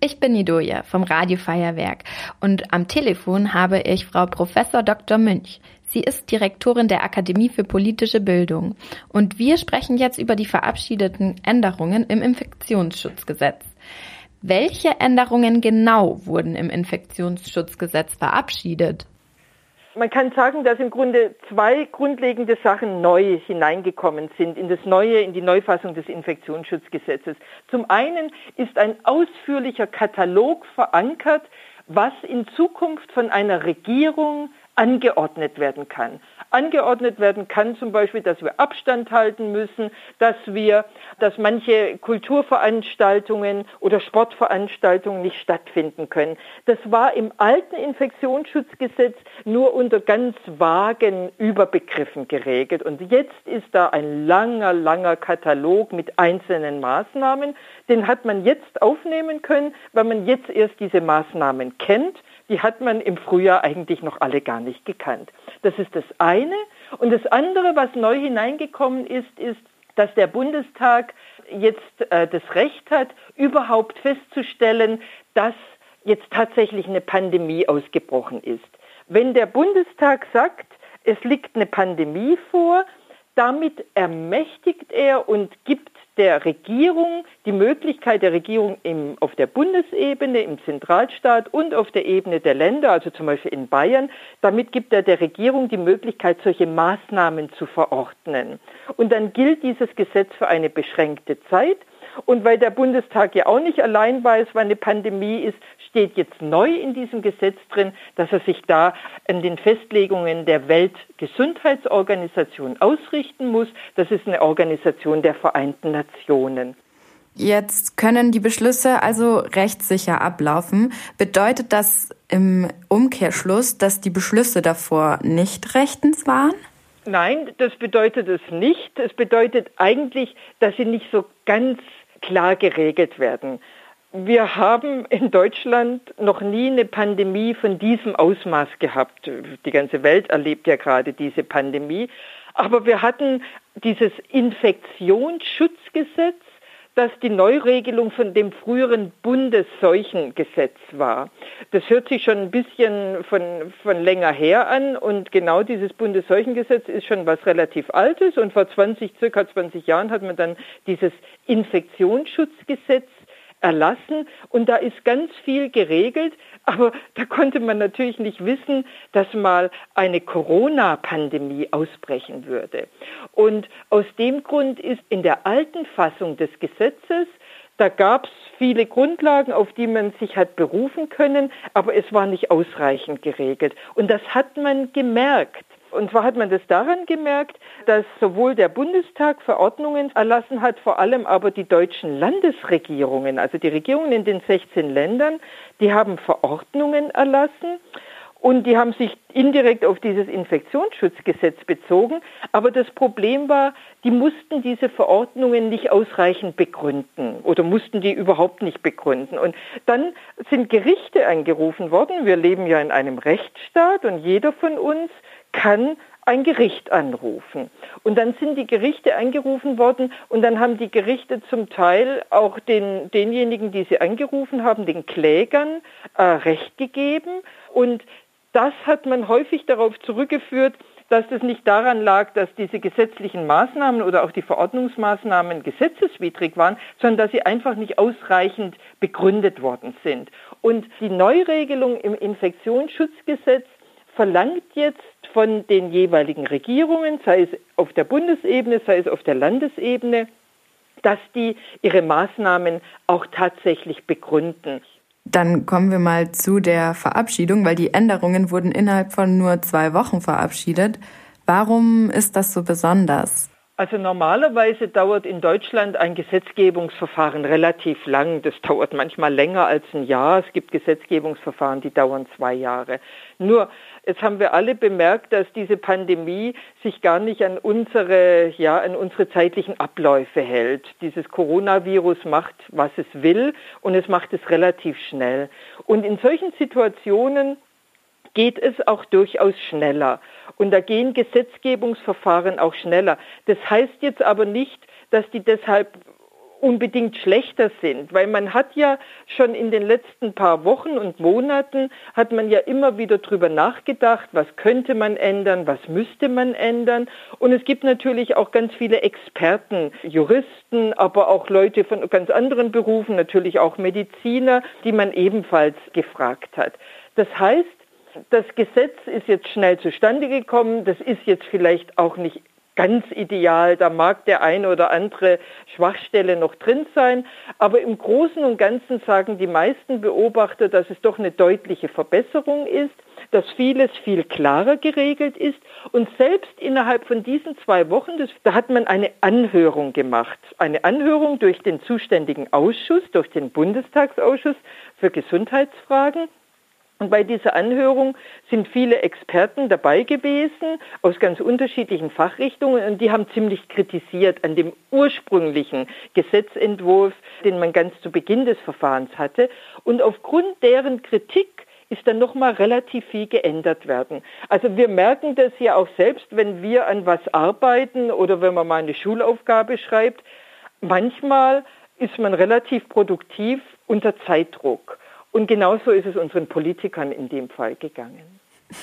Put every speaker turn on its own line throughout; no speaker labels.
Ich bin Nidoja vom Radiofeuerwerk und am Telefon habe ich Frau Professor Dr. Münch. Sie ist Direktorin der Akademie für politische Bildung und wir sprechen jetzt über die verabschiedeten Änderungen im Infektionsschutzgesetz. Welche Änderungen genau wurden im Infektionsschutzgesetz verabschiedet?
Man kann sagen, dass im Grunde zwei grundlegende Sachen neu hineingekommen sind in das neue, in die Neufassung des Infektionsschutzgesetzes. Zum einen ist ein ausführlicher Katalog verankert, was in Zukunft von einer Regierung angeordnet werden kann. Angeordnet werden kann zum Beispiel, dass wir Abstand halten müssen, dass wir, dass manche Kulturveranstaltungen oder Sportveranstaltungen nicht stattfinden können. Das war im alten Infektionsschutzgesetz nur unter ganz vagen Überbegriffen geregelt. Und jetzt ist da ein langer, langer Katalog mit einzelnen Maßnahmen. Den hat man jetzt aufnehmen können, weil man jetzt erst diese Maßnahmen kennt die hat man im Frühjahr eigentlich noch alle gar nicht gekannt. Das ist das eine. Und das andere, was neu hineingekommen ist, ist, dass der Bundestag jetzt äh, das Recht hat, überhaupt festzustellen, dass jetzt tatsächlich eine Pandemie ausgebrochen ist. Wenn der Bundestag sagt, es liegt eine Pandemie vor, damit ermächtigt er und gibt der Regierung die Möglichkeit der Regierung im, auf der Bundesebene, im Zentralstaat und auf der Ebene der Länder, also zum Beispiel in Bayern, damit gibt er der Regierung die Möglichkeit, solche Maßnahmen zu verordnen. Und dann gilt dieses Gesetz für eine beschränkte Zeit und weil der Bundestag ja auch nicht allein weiß, wann eine Pandemie ist, steht jetzt neu in diesem Gesetz drin, dass er sich da an den Festlegungen der Weltgesundheitsorganisation ausrichten muss. Das ist eine Organisation der Vereinten Nationen.
Jetzt können die Beschlüsse also rechtssicher ablaufen. Bedeutet das im Umkehrschluss, dass die Beschlüsse davor nicht rechtens waren?
Nein, das bedeutet es nicht. Es bedeutet eigentlich, dass sie nicht so ganz klar geregelt werden. Wir haben in Deutschland noch nie eine Pandemie von diesem Ausmaß gehabt. Die ganze Welt erlebt ja gerade diese Pandemie. Aber wir hatten dieses Infektionsschutzgesetz, das die Neuregelung von dem früheren Bundesseuchengesetz war. Das hört sich schon ein bisschen von, von länger her an und genau dieses Bundesseuchengesetz ist schon was relativ Altes und vor 20, circa 20 Jahren hat man dann dieses Infektionsschutzgesetz erlassen und da ist ganz viel geregelt, aber da konnte man natürlich nicht wissen, dass mal eine Corona-Pandemie ausbrechen würde. Und aus dem Grund ist in der alten Fassung des Gesetzes da gab es viele Grundlagen, auf die man sich hat berufen können, aber es war nicht ausreichend geregelt. Und das hat man gemerkt. Und zwar hat man das daran gemerkt, dass sowohl der Bundestag Verordnungen erlassen hat, vor allem aber die deutschen Landesregierungen, also die Regierungen in den 16 Ländern, die haben Verordnungen erlassen und die haben sich indirekt auf dieses Infektionsschutzgesetz bezogen. Aber das Problem war, die mussten diese Verordnungen nicht ausreichend begründen oder mussten die überhaupt nicht begründen. Und dann sind Gerichte eingerufen worden. Wir leben ja in einem Rechtsstaat und jeder von uns kann ein Gericht anrufen. Und dann sind die Gerichte angerufen worden und dann haben die Gerichte zum Teil auch den, denjenigen, die sie angerufen haben, den Klägern, äh, Recht gegeben. Und das hat man häufig darauf zurückgeführt, dass das nicht daran lag, dass diese gesetzlichen Maßnahmen oder auch die Verordnungsmaßnahmen gesetzeswidrig waren, sondern dass sie einfach nicht ausreichend begründet worden sind. Und die Neuregelung im Infektionsschutzgesetz verlangt jetzt von den jeweiligen Regierungen, sei es auf der Bundesebene, sei es auf der Landesebene, dass die ihre Maßnahmen auch tatsächlich begründen.
Dann kommen wir mal zu der Verabschiedung, weil die Änderungen wurden innerhalb von nur zwei Wochen verabschiedet. Warum ist das so besonders?
Also normalerweise dauert in Deutschland ein Gesetzgebungsverfahren relativ lang. Das dauert manchmal länger als ein Jahr. Es gibt Gesetzgebungsverfahren, die dauern zwei Jahre. Nur, jetzt haben wir alle bemerkt, dass diese Pandemie sich gar nicht an unsere, ja, an unsere zeitlichen Abläufe hält. Dieses Coronavirus macht, was es will und es macht es relativ schnell. Und in solchen Situationen geht es auch durchaus schneller. Und da gehen Gesetzgebungsverfahren auch schneller. Das heißt jetzt aber nicht, dass die deshalb unbedingt schlechter sind, weil man hat ja schon in den letzten paar Wochen und Monaten hat man ja immer wieder drüber nachgedacht, was könnte man ändern, was müsste man ändern und es gibt natürlich auch ganz viele Experten, Juristen, aber auch Leute von ganz anderen Berufen, natürlich auch Mediziner, die man ebenfalls gefragt hat. Das heißt, das Gesetz ist jetzt schnell zustande gekommen. Das ist jetzt vielleicht auch nicht ganz ideal. Da mag der eine oder andere Schwachstelle noch drin sein. Aber im Großen und Ganzen sagen die meisten Beobachter, dass es doch eine deutliche Verbesserung ist, dass vieles viel klarer geregelt ist. Und selbst innerhalb von diesen zwei Wochen, das, da hat man eine Anhörung gemacht. Eine Anhörung durch den zuständigen Ausschuss, durch den Bundestagsausschuss für Gesundheitsfragen. Und bei dieser Anhörung sind viele Experten dabei gewesen aus ganz unterschiedlichen Fachrichtungen und die haben ziemlich kritisiert an dem ursprünglichen Gesetzentwurf, den man ganz zu Beginn des Verfahrens hatte. Und aufgrund deren Kritik ist dann nochmal relativ viel geändert werden. Also wir merken das ja auch selbst, wenn wir an was arbeiten oder wenn man mal eine Schulaufgabe schreibt. Manchmal ist man relativ produktiv unter Zeitdruck. Und genauso ist es unseren Politikern in dem Fall gegangen.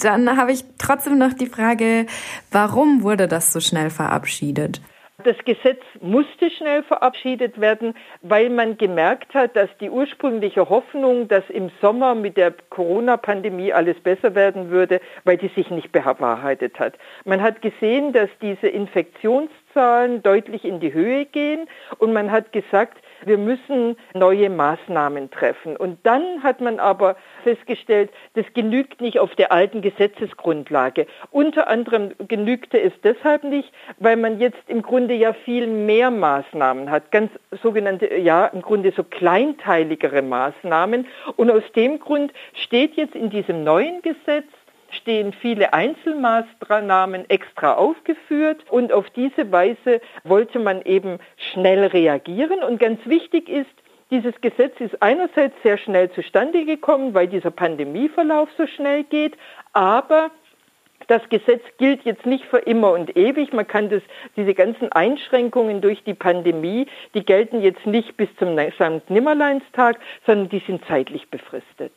Dann habe ich trotzdem noch die Frage, warum wurde das so schnell verabschiedet?
Das Gesetz musste schnell verabschiedet werden, weil man gemerkt hat, dass die ursprüngliche Hoffnung, dass im Sommer mit der Corona-Pandemie alles besser werden würde, weil die sich nicht bewahrheitet hat. Man hat gesehen, dass diese Infektionszahlen deutlich in die Höhe gehen und man hat gesagt, wir müssen neue Maßnahmen treffen. Und dann hat man aber festgestellt, das genügt nicht auf der alten Gesetzesgrundlage. Unter anderem genügte es deshalb nicht, weil man jetzt im Grunde ja viel mehr Maßnahmen hat, ganz sogenannte, ja, im Grunde so kleinteiligere Maßnahmen. Und aus dem Grund steht jetzt in diesem neuen Gesetz, stehen viele Einzelmaßnahmen extra aufgeführt und auf diese Weise wollte man eben schnell reagieren. Und ganz wichtig ist, dieses Gesetz ist einerseits sehr schnell zustande gekommen, weil dieser Pandemieverlauf so schnell geht, aber das Gesetz gilt jetzt nicht für immer und ewig. Man kann das, diese ganzen Einschränkungen durch die Pandemie, die gelten jetzt nicht bis zum St. Nimmerleinstag, sondern die sind zeitlich befristet.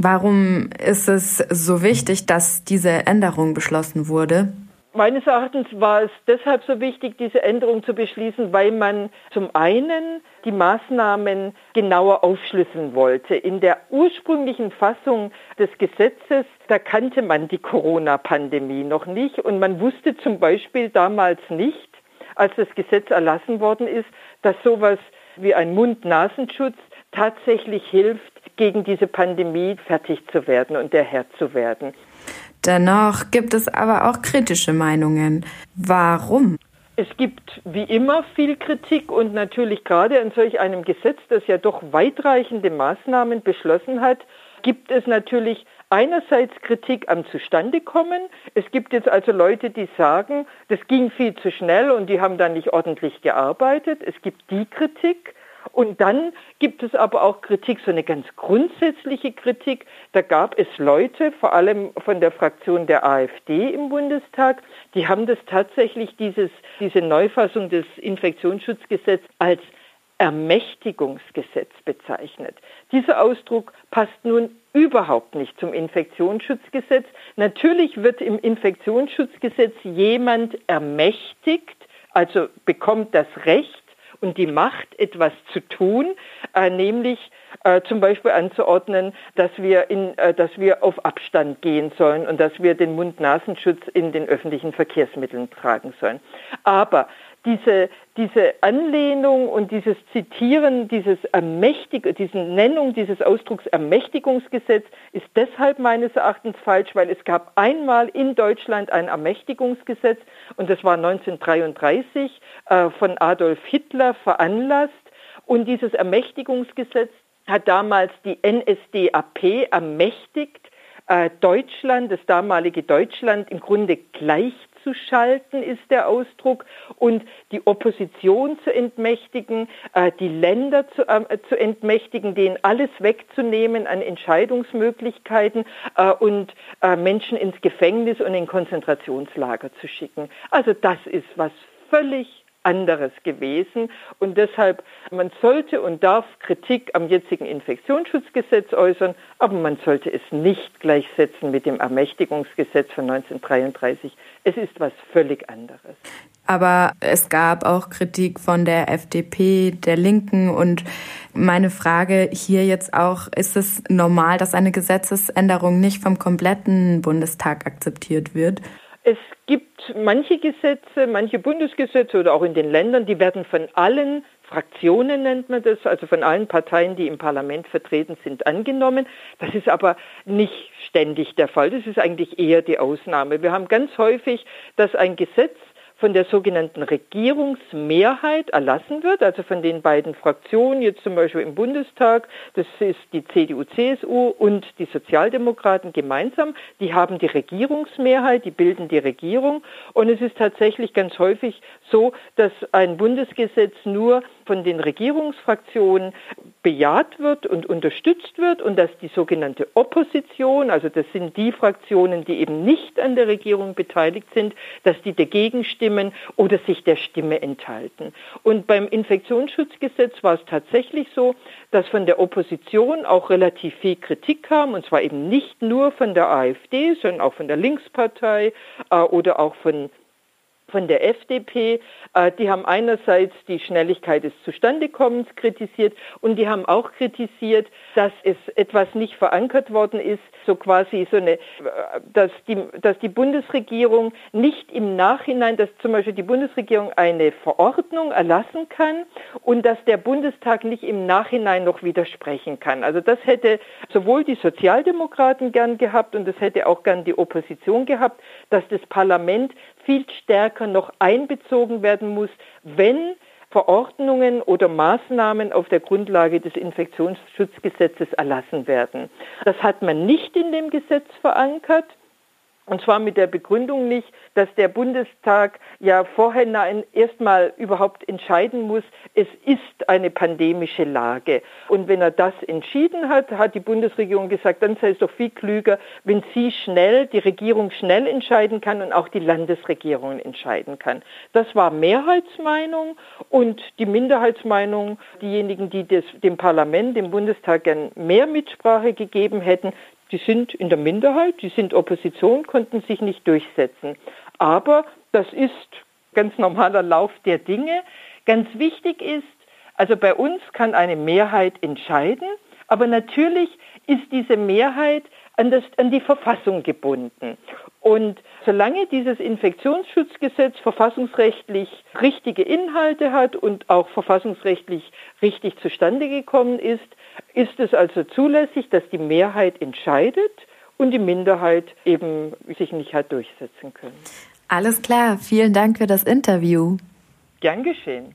Warum ist es so wichtig, dass diese Änderung beschlossen wurde?
Meines Erachtens war es deshalb so wichtig, diese Änderung zu beschließen, weil man zum einen die Maßnahmen genauer aufschlüsseln wollte. In der ursprünglichen Fassung des Gesetzes, da kannte man die Corona-Pandemie noch nicht und man wusste zum Beispiel damals nicht, als das Gesetz erlassen worden ist, dass sowas wie ein Mund-Nasenschutz tatsächlich hilft, gegen diese Pandemie fertig zu werden und der Herr zu werden.
Dennoch gibt es aber auch kritische Meinungen. Warum?
Es gibt wie immer viel Kritik und natürlich gerade an solch einem Gesetz, das ja doch weitreichende Maßnahmen beschlossen hat, gibt es natürlich einerseits Kritik am Zustandekommen. Es gibt jetzt also Leute, die sagen, das ging viel zu schnell und die haben dann nicht ordentlich gearbeitet. Es gibt die Kritik. Und dann gibt es aber auch Kritik, so eine ganz grundsätzliche Kritik. Da gab es Leute, vor allem von der Fraktion der AfD im Bundestag, die haben das tatsächlich, dieses, diese Neufassung des Infektionsschutzgesetzes als Ermächtigungsgesetz bezeichnet. Dieser Ausdruck passt nun überhaupt nicht zum Infektionsschutzgesetz. Natürlich wird im Infektionsschutzgesetz jemand ermächtigt, also bekommt das Recht, und die Macht, etwas zu tun, äh, nämlich äh, zum Beispiel anzuordnen, dass wir, in, äh, dass wir auf Abstand gehen sollen und dass wir den Mund-Nasenschutz in den öffentlichen Verkehrsmitteln tragen sollen. Aber diese, diese Anlehnung und dieses Zitieren, dieses Ermächtig diese Nennung dieses Ausdrucks Ermächtigungsgesetz ist deshalb meines Erachtens falsch, weil es gab einmal in Deutschland ein Ermächtigungsgesetz und das war 1933 äh, von Adolf Hitler veranlasst. Und dieses Ermächtigungsgesetz hat damals die NSDAP ermächtigt, äh, Deutschland, das damalige Deutschland im Grunde gleichzuschalten, ist der Ausdruck, und die Opposition zu entmächtigen, äh, die Länder zu, äh, zu entmächtigen, denen alles wegzunehmen an Entscheidungsmöglichkeiten äh, und Menschen ins Gefängnis und in Konzentrationslager zu schicken. Also das ist was völlig anderes gewesen. Und deshalb, man sollte und darf Kritik am jetzigen Infektionsschutzgesetz äußern, aber man sollte es nicht gleichsetzen mit dem Ermächtigungsgesetz von 1933. Es ist was völlig anderes.
Aber es gab auch Kritik von der FDP, der Linken und meine Frage hier jetzt auch, ist es normal, dass eine Gesetzesänderung nicht vom kompletten Bundestag akzeptiert wird?
Es gibt manche Gesetze, manche Bundesgesetze oder auch in den Ländern, die werden von allen Fraktionen nennt man das, also von allen Parteien, die im Parlament vertreten sind, angenommen. Das ist aber nicht ständig der Fall. Das ist eigentlich eher die Ausnahme. Wir haben ganz häufig, dass ein Gesetz von der sogenannten Regierungsmehrheit erlassen wird, also von den beiden Fraktionen, jetzt zum Beispiel im Bundestag, das ist die CDU, CSU und die Sozialdemokraten gemeinsam, die haben die Regierungsmehrheit, die bilden die Regierung. Und es ist tatsächlich ganz häufig so, dass ein Bundesgesetz nur von den Regierungsfraktionen bejaht wird und unterstützt wird und dass die sogenannte Opposition, also das sind die Fraktionen, die eben nicht an der Regierung beteiligt sind, dass die dagegen stimmen oder sich der Stimme enthalten. Und beim Infektionsschutzgesetz war es tatsächlich so, dass von der Opposition auch relativ viel Kritik kam, und zwar eben nicht nur von der AfD, sondern auch von der Linkspartei äh, oder auch von von der FDP. Äh, die haben einerseits die Schnelligkeit des Zustandekommens kritisiert und die haben auch kritisiert, dass es etwas nicht verankert worden ist, so quasi so eine, äh, dass die, dass die Bundesregierung nicht im Nachhinein, dass zum Beispiel die Bundesregierung eine Verordnung erlassen kann und dass der Bundestag nicht im Nachhinein noch widersprechen kann. Also das hätte sowohl die Sozialdemokraten gern gehabt und das hätte auch gern die Opposition gehabt, dass das Parlament viel stärker noch einbezogen werden muss, wenn Verordnungen oder Maßnahmen auf der Grundlage des Infektionsschutzgesetzes erlassen werden. Das hat man nicht in dem Gesetz verankert. Und zwar mit der Begründung nicht, dass der Bundestag ja vorher erstmal überhaupt entscheiden muss, es ist eine pandemische Lage. Und wenn er das entschieden hat, hat die Bundesregierung gesagt, dann sei es doch viel klüger, wenn sie schnell, die Regierung schnell entscheiden kann und auch die Landesregierung entscheiden kann. Das war Mehrheitsmeinung und die Minderheitsmeinung, diejenigen, die das, dem Parlament, dem Bundestag gern mehr Mitsprache gegeben hätten, die sind in der Minderheit, die sind Opposition, konnten sich nicht durchsetzen. Aber das ist ganz normaler Lauf der Dinge. Ganz wichtig ist, also bei uns kann eine Mehrheit entscheiden, aber natürlich ist diese Mehrheit an, das, an die Verfassung gebunden. Und solange dieses Infektionsschutzgesetz verfassungsrechtlich richtige Inhalte hat und auch verfassungsrechtlich richtig zustande gekommen ist, ist es also zulässig, dass die Mehrheit entscheidet und die Minderheit eben sich nicht hat durchsetzen können.
Alles klar, vielen Dank für das Interview.
Gern geschehen.